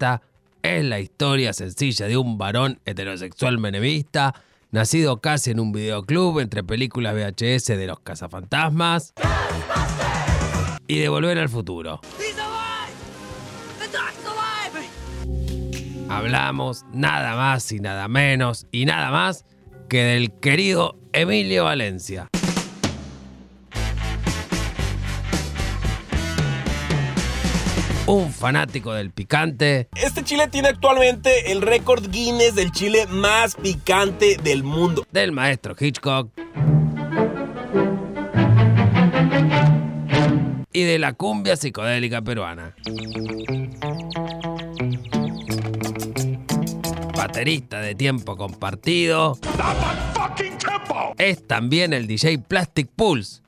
esta es la historia sencilla de un varón heterosexual menemista, nacido casi en un videoclub entre películas VHS de los cazafantasmas y de Volver al Futuro. Hablamos nada más y nada menos y nada más que del querido Emilio Valencia. Un fanático del picante, Este chile tiene actualmente el récord Guinness del chile más picante del mundo. del maestro Hitchcock y de la cumbia psicodélica peruana. Baterista de tiempo compartido. Es también el DJ Plastic Pulse.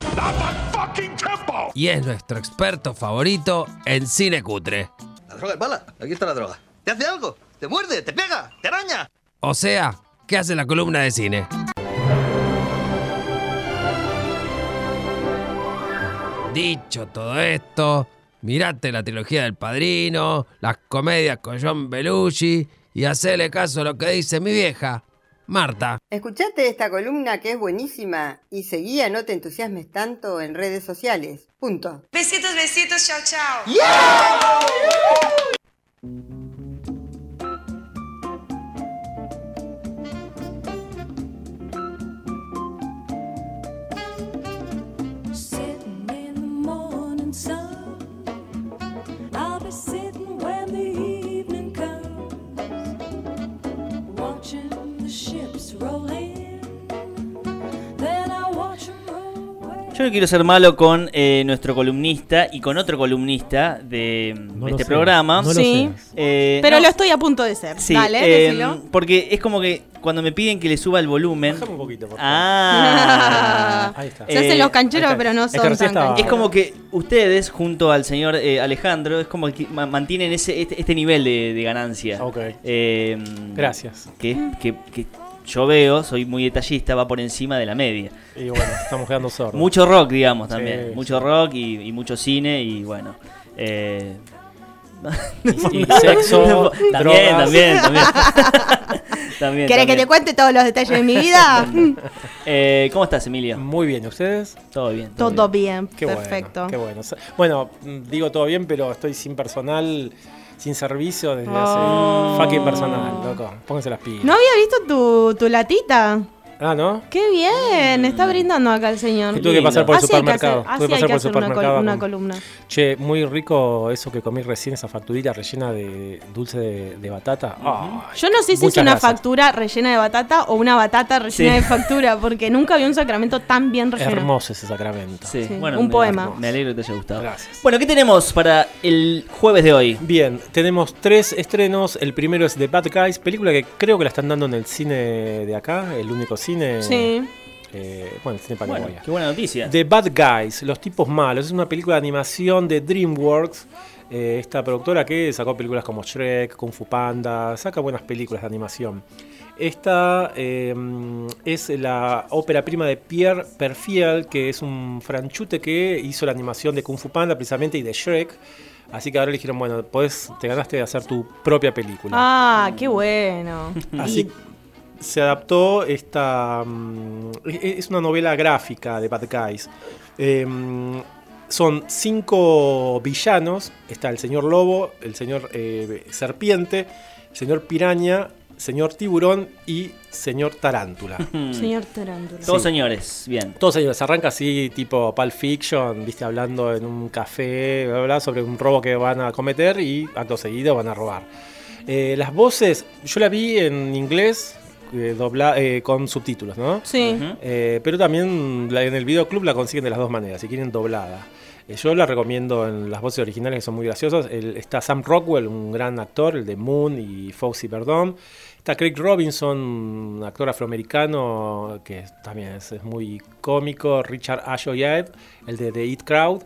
Y es nuestro experto favorito en cine cutre. La droga es mala. Aquí está la droga. ¿Te hace algo? ¿Te muerde? ¿Te pega? ¿Te araña? O sea, ¿qué hace la columna de cine? Dicho todo esto, mirate la trilogía del Padrino, las comedias con John Belushi y hacele caso a lo que dice mi vieja, Marta. Escuchate esta columna que es buenísima y seguía No te entusiasmes tanto en redes sociales. Punto. Besitos, besitos, chao, chao. Sitting Yo no quiero ser malo con eh, nuestro columnista y con otro columnista de, No de lo este programa. no Sí. Eh, Pero no, lo estoy a punto de ser. sí, Dale, eh, decilo. porque es como que cuando me piden que le suba el volumen. Bájame un poquito, por favor. Ah. Ahí está. Se hacen Eh, los cancheros, ahí está. pero no Es que son tan cancheros. Es como que ustedes, junto al señor eh, Alejandro, es como que ma- mantienen ese, este, este nivel de, de ganancia. Ok. Eh, Gracias. Que, que- que yo veo, soy muy detallista, va por encima de la media. Y bueno, estamos quedando sordos. Mucho rock, digamos, también. Sí, Mucho rock y, y mucho cine y bueno. eh, Y sexo, también, drogas. también, también. también. ¿Querés que te cuente todos los detalles de mi vida? Eh, ¿Cómo estás, Emilio? Muy bien, ¿y ustedes? Todo bien. Todo bien, Qué perfecto. bueno. Qué bueno. Bueno, digo todo bien, pero estoy sin personal, sin servicio desde Oh. hace fucking personal, loco. Pónganse las pilas. ¿No había visto tu, tu latita? Ah, ¿no? Qué bien, está brindando acá el señor. Tuve que pasar por el Así hay que supermercado. Tuve que pasar por el supermercado. una columna. Che, muy rico eso que comí recién, esa facturita rellena de dulce de, de batata. Yo no sé si es una gracias. factura rellena de batata o una batata rellena Sí. de factura, porque nunca vi un sacramento tan bien relleno. Hermoso ese sacramento. Sí, Sí, bueno, un me- poema. Me alegro que te haya gustado. Gracias. Bueno, ¿qué tenemos para el jueves de hoy? Bien, tenemos tres estrenos. El primero es The Bad Guys, película que creo que la están dando en el cine de acá, el único cine. Sí. eh, bueno, el cine Bueno, qué buena noticia. The Bad Guys, Los Tipos Malos, es una película de animación de DreamWorks. eh, esta productora que sacó películas como Shrek, Kung Fu Panda, saca buenas películas de animación. Esta eh, es la ópera prima de Pierre Perfiel, que es un franchute que hizo la animación de Kung Fu Panda precisamente y de Shrek. Así que ahora le dijeron, bueno, podés, te ganaste de hacer tu propia película. Ah, qué bueno. Así se adaptó esta. mm, e- es una novela gráfica de Bad Guys. Em, son cinco villanos. Está el señor Lobo, el señor eh, Serpiente, el señor Piraña, señor Tiburón y señor Tarántula. Señor Tarántula. Todos Sí. señores, bien. Todos ellos arranca así, tipo Pulp Fiction, viste, hablando en un café, bla, sobre un robo que van a cometer y acto seguido van a robar. Eh, las voces, yo la vi en inglés eh, dobla- eh, con subtítulos, ¿no? Sí. Eh, pero también la- en el videoclub la consiguen de las dos maneras, si quieren doblada. Eh, yo la recomiendo en las voces originales que son muy graciosas. El- está Sam Rockwell, un gran actor, el de Moon y Foxy Perdón. Está Craig Robinson, un actor afroamericano que también es, es muy cómico. Richard Ayoyed, el de The Eat Crowd.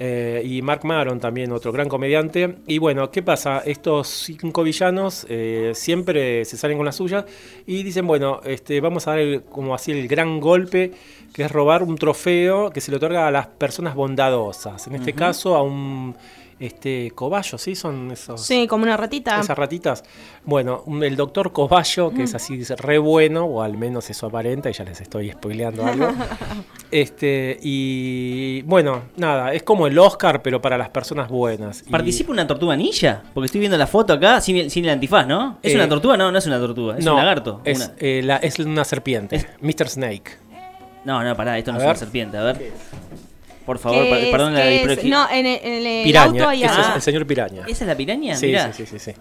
Eh, y Mark Maron también, otro gran comediante. Y bueno, ¿qué pasa? Estos cinco villanos eh, siempre se salen con la suya y dicen, bueno, este, vamos a dar el- como así el gran golpe, que es robar un trofeo que se le otorga a las personas bondadosas. En este caso, a un este Coballo, ¿sí? Son esos... Sí, como una ratita. Esas ratitas. Bueno, un- el doctor Coballo, que es así es re bueno, o al menos eso aparenta, y ya les estoy spoileando algo. este, y bueno, nada, es como el Oscar, pero para las personas buenas. Y- ¿Participa una tortuga ninja? Porque estoy viendo la foto acá sin el, sin el antifaz, ¿no? ¿Es Eh, una tortuga? No, no es una tortuga, es no, un lagarto. Es, Una- eh, la- es una serpiente, Es- Mr. Snake. No, no, pará, esto no A es una serpiente, a ver. Por favor, ¿Qué per- es? perdón la disproxia- No, en el, en el Piraña, auto hay ese es algo. el señor Piraña. ¿Esa es la piraña? Sí, Mirá. sí, sí, sí, sí.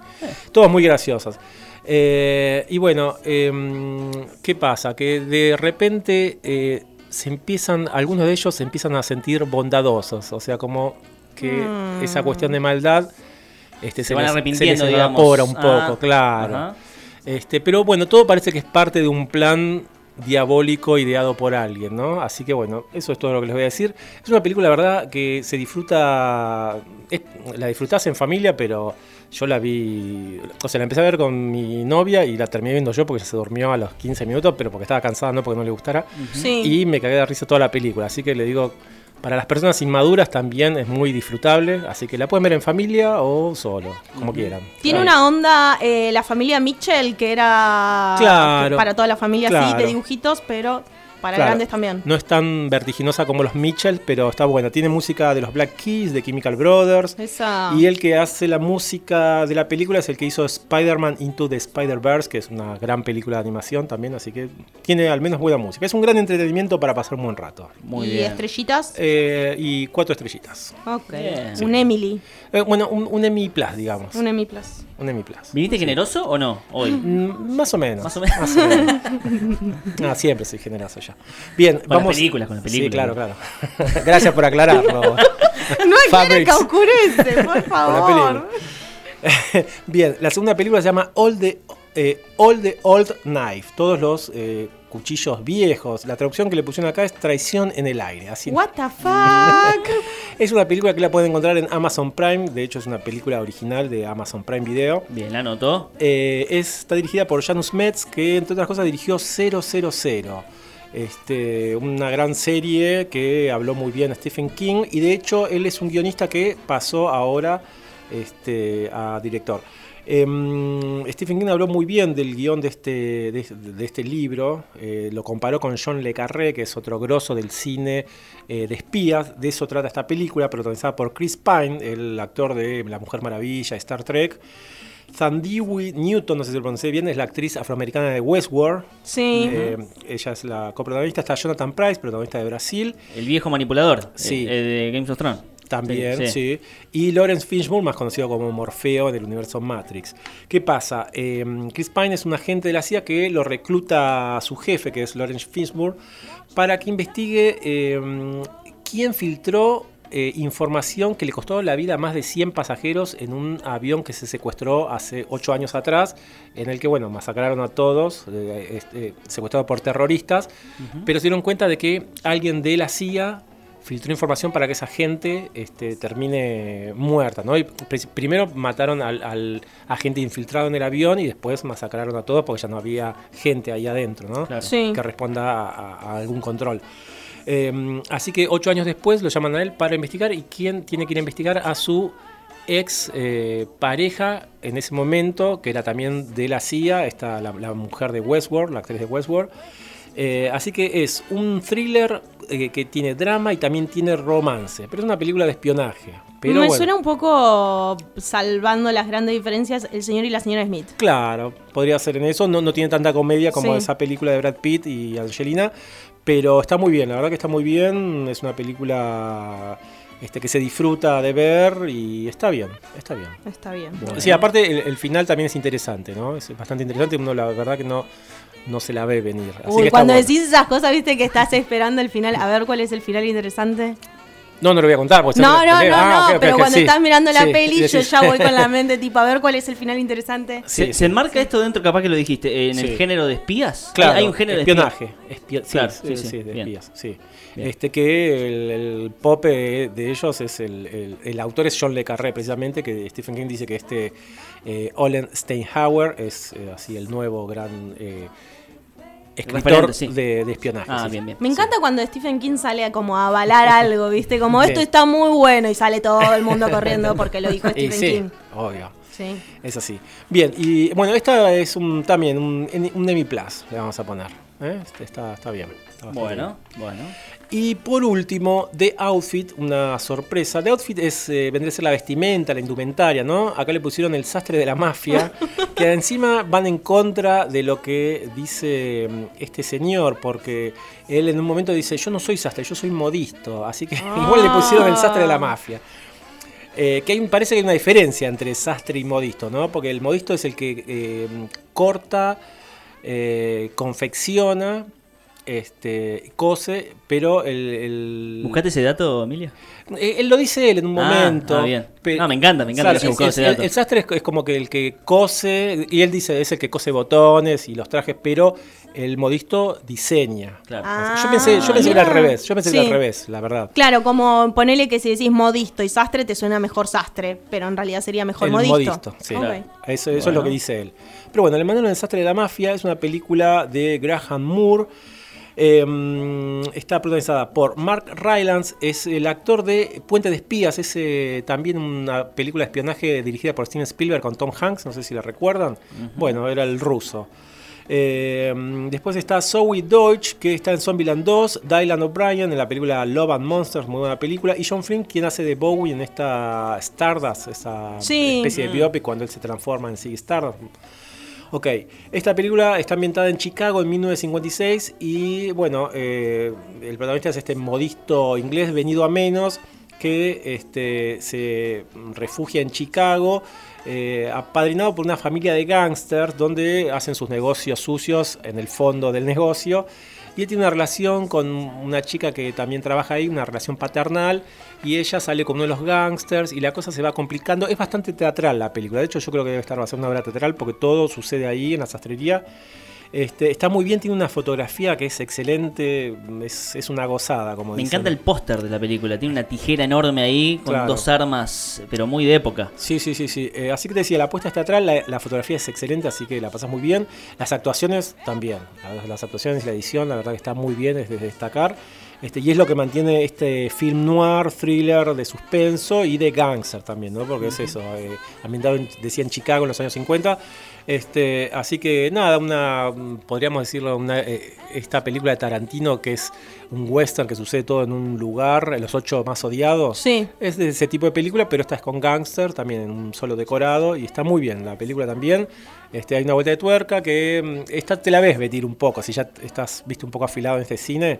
Todos muy graciosos. Eh, y bueno, em, ¿qué pasa? Que de repente eh, se empiezan, algunos de ellos se empiezan a sentir bondadosos, o sea, como que Mm. esa cuestión de maldad este, Se van les- arrepintiendo, se les digamos. evapora un Ah, poco, claro. ajá. Este, pero bueno, todo parece que es parte de un plan diabólico ideado por alguien, ¿no? Así que bueno, eso es todo lo que les voy a decir. Es una película, la verdad, que se disfruta, es- la disfrutás en familia, pero yo la vi, o sea, la empecé a ver con mi novia y la terminé viendo yo porque se durmió a los 15 minutos, pero porque estaba cansada, no porque no le gustara. Sí. Y me cagué de risa toda la película, así que le digo, para las personas inmaduras también es muy disfrutable, así que la pueden ver en familia o solo, como quieran. Tiene una onda, eh, la familia Mitchell, que era Claro, para toda la familia así, claro. de dibujitos, pero para Claro, grandes también. No es tan vertiginosa como los Mitchell, pero está buena. Tiene música de los Black Keys, de Chemical Brothers. Esa. Y el que hace la música de la película es el que hizo Spider-Man Into the Spider-Verse, que es una gran película de animación también, así que tiene al menos buena música. Es un gran entretenimiento para pasar un buen rato. Muy y bien. estrellitas. Eh, y cuatro estrellitas. ok. Un Emily. Eh, bueno, un, un Emmy Plus, digamos. Un Emmy Plus. Un Emmy Plus. ¿Viniste generoso o no hoy? Mm, Más o menos. Más o menos. menos. Ah, siempre soy generoso ya. Bien, las vamos. películas, con las películas. Sí, claro, claro. Gracias por aclararlo. No hay Fabrics. que oscurece, por favor. Bien, la segunda película se llama All the, eh, All the Old Knife. Todos los eh, cuchillos viejos. La traducción que le pusieron acá es Traición en el aire. Así What the fuck? Es una película que la pueden encontrar en Amazon Prime. De hecho, es una película original de Amazon Prime Video. Bien, la anotó. Eh, es- está dirigida por Janus Metz, que entre otras cosas dirigió 000. Este, una gran serie que habló muy bien a Stephen King y de hecho él es un guionista que pasó ahora este, a director. Em, Stephen King habló muy bien del guion de este, de, de este libro, eh, lo comparó con John Le Carré, que es otro grosso del cine eh, de espías, de eso trata esta película, protagonizada por Chris Pine, el actor de La Mujer Maravilla, Star Trek. Thandiwe Newton, no sé si lo pronuncié bien, es la actriz afroamericana de Westworld. Sí. Eh, ella es la coprotagonista. Está Jonathan Price, protagonista de Brasil. El viejo manipulador. Sí. eh, de Games of Thrones. También, sí, Sí, Y Lawrence Fishburne, más conocido como Morfeo del universo Matrix. ¿Qué pasa? Eh, Chris Pine es un agente de la CIA que lo recluta a su jefe, que es Lawrence Fishburne, para que investigue eh, quién filtró eh, información que le costó la vida a más de 100 pasajeros en un avión que se secuestró hace 8 años atrás, en el que, bueno, masacraron a todos, eh, este, secuestrado por terroristas, pero se dieron cuenta de que alguien de la CIA filtró información para que esa gente este, termine muerta. ¿no? Y primero mataron al, al agente infiltrado en el avión y después masacraron a todos porque ya no había gente ahí adentro ¿no? Claro. Sí. que responda a, a- a algún control. Eh, así que ocho años después lo llaman a él para investigar y quién tiene que ir a investigar a su ex eh, pareja en ese momento, que era también de la CIA, está la, la mujer de Westworld, la actriz de Westworld. Eh, así que es un thriller eh, que tiene drama y también tiene romance, pero es una película de espionaje. Pero Me bueno, suena un poco, salvando las grandes diferencias, el señor y la señora Smith. Claro, podría ser en eso. No, no tiene tanta comedia como Sí. esa película de Brad Pitt y Angelina, pero está muy bien, la verdad que está muy bien. Es una película este, que se disfruta de ver y está bien, está bien. Está bien. Sí, aparte el, el final también es interesante, ¿no? Es bastante interesante, uno la verdad que no, no se la ve venir. Así Uy, cuando decís esas cosas, viste que estás esperando el final. A ver cuál es el final interesante. No, no lo voy a contar. porque No, no, no, Ah, no. pero cuando sí, estás mirando la sí, peli, yo ya voy con la mente tipo a ver cuál es el final interesante. Sí, ¿Se, sí, se enmarca esto dentro, capaz que lo dijiste, en Sí. el género de espías? Claro, Hay un género espionaje. de espia- sí, Claro, sí, sí, sí, sí, de bien. espías, sí. Bien. Este que el, el pope de ellos es el, el- el autor es John Le Carré, precisamente, que Stephen King dice que este eh, Olen Steinhauer es eh, así el nuevo gran eh, escritor sí. de, de espionaje. Ah, sí. bien, bien. Me encanta cuando Stephen King sale a como a avalar algo, ¿viste? Como esto está muy bueno y sale todo el mundo corriendo porque lo dijo Y Stephen sí, King. obvio. Sí. Es así. Bien, y bueno, esta es un, también un, un Emmy Plus, le vamos a poner. ¿eh? Este Está, está bien. Está Bueno, bueno. Y por último, The Outfit, una sorpresa. The Outfit es, eh, vendría a ser la vestimenta, la indumentaria, ¿no? Acá le pusieron el sastre de la mafia, que encima van en contra de lo que dice mm, este señor, porque él en un momento dice, yo no soy sastre, yo soy modisto, así que igual le pusieron el sastre de la mafia. Eh, que hay, parece que hay una diferencia entre sastre y modisto, ¿no? Porque el modisto es el que eh, corta, eh, confecciona, este, cose, pero el, el- ¿Buscaste ese dato, Emilia? eh, él lo dice él en un Ah, momento. ah, bien. Ah, me encanta, me encanta que haya buscado es- ese el, dato. el sastre es, es como que el que cose, y él dice es el que cose botones y los trajes, pero el modisto diseña. Claro. yo pensé, yo pensé que era al Ah, revés, yo pensé que era sí. al revés, la verdad. Claro, como ponele que si decís modisto y sastre te suena mejor sastre, pero en realidad sería mejor el modisto. sí. Ok. Eso, eso es lo que dice él. Pero bueno, Le mandaron el desastre de la mafia es una película de Graham Moore. Eh, está protagonizada por Mark Rylance, es el actor de Puente de Espías, es eh, también una película de espionaje dirigida por Steven Spielberg con Tom Hanks, no sé si la recuerdan. Bueno, era el ruso. Eh, después está Zoe Deutsch, que está en Zombieland 2, Dylan O'Brien en la película Love and Monsters, muy buena película, y John Flynn, quien hace de Bowie en esta Stardust, esa Sí. especie de biopic cuando él se transforma en Ziggy Stardust. Ok, esta película está ambientada en Chicago en 1956 y bueno, eh, el protagonista es este modisto inglés venido a menos que este, se refugia en Chicago, eh, apadrinado por una familia de gángsters donde hacen sus negocios sucios en el fondo del negocio. Y él tiene una relación con una chica que también trabaja ahí, una relación paternal, y ella sale con uno de los gángsters y la cosa se va complicando. Es bastante teatral la película, de hecho yo creo que debe estar basada una obra teatral porque todo sucede ahí en la sastrería. Este, está muy bien, tiene una fotografía que es excelente, es, es una gozada, como Me dicen. encanta el póster de la película. Tiene una tijera enorme ahí con Claro. dos armas, pero muy de época. Sí, sí, sí, sí. Eh, así que te decía, la apuesta es teatral, la, la fotografía es excelente, así que la pasas muy bien. Las actuaciones también. Las, las actuaciones y la edición, la verdad que está muy bien, es de destacar. Este, y es lo que mantiene este film noir, thriller de suspenso y de gangster también, ¿no? Porque es eso, eh, ambientado, en- decía, en Chicago en los años 50. Este, así que nada, una, podríamos decirlo, una, eh, esta película de Tarantino que es un western que sucede todo en un lugar, en los ocho más odiados. Sí. Es de ese tipo de película, pero esta es con gangster, también en un solo decorado, y está muy bien la película también. Este, hay una vuelta de tuerca que mm, esta te la ves vestir un poco, si ya estás viste un poco afilado en este cine,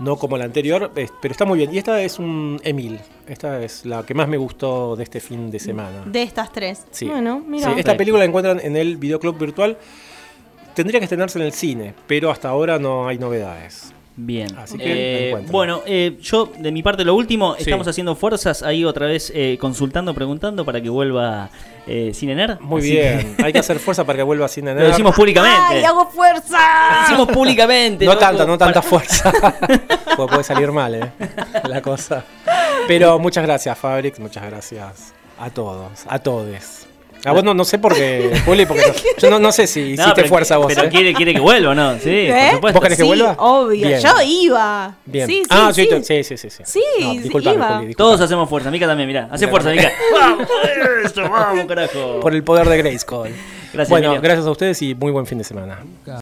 no como la anterior, es- pero está muy bien. Y esta es un Emil, esta es la que más me gustó de este fin de semana. De estas tres. Sí. Bueno, Sí, mira. esta película la encuentran en el videoclub virtual. Tendría que estrenarse en el cine, pero hasta ahora no hay novedades. Bien. Así que Eh, bueno, eh, yo de mi parte lo último, Sí. estamos haciendo fuerzas ahí otra vez eh, consultando, preguntando para que vuelva eh, Cine Nerd. Muy Así bien, que- hay que hacer fuerza para que vuelva Cine Lo decimos públicamente. ¡Ay, hago fuerza! Lo decimos públicamente. No loco, tanta, no tanta para- fuerza. Porque puede salir mal, ¿eh? La cosa. Pero muchas gracias, Fabric. Muchas gracias a todos, a todes. A vos no, no sé por qué, Juli, porque no- yo no, no sé si hiciste pero- fuerza vos. Pero ¿eh? quiere, quiere que vuelva, ¿no? Sí, ¿Eh? por supuesto. ¿Vos querés que Sí, vuelva? obvio. Bien. Yo iba. Bien. Sí, sí, ah, sí. sí, sí, sí, sí, sí. Sí, No, sí, disculpame, iba. Juli, disculpame. Todos hacemos fuerza. Mica también, mirá. Hace fuerza. Mica. ¡Vamos! ¡Eso! ¡Vamos, carajo! Por el poder de Grayskull. Gracias, bueno, Emilio. gracias a ustedes y muy buen fin de semana.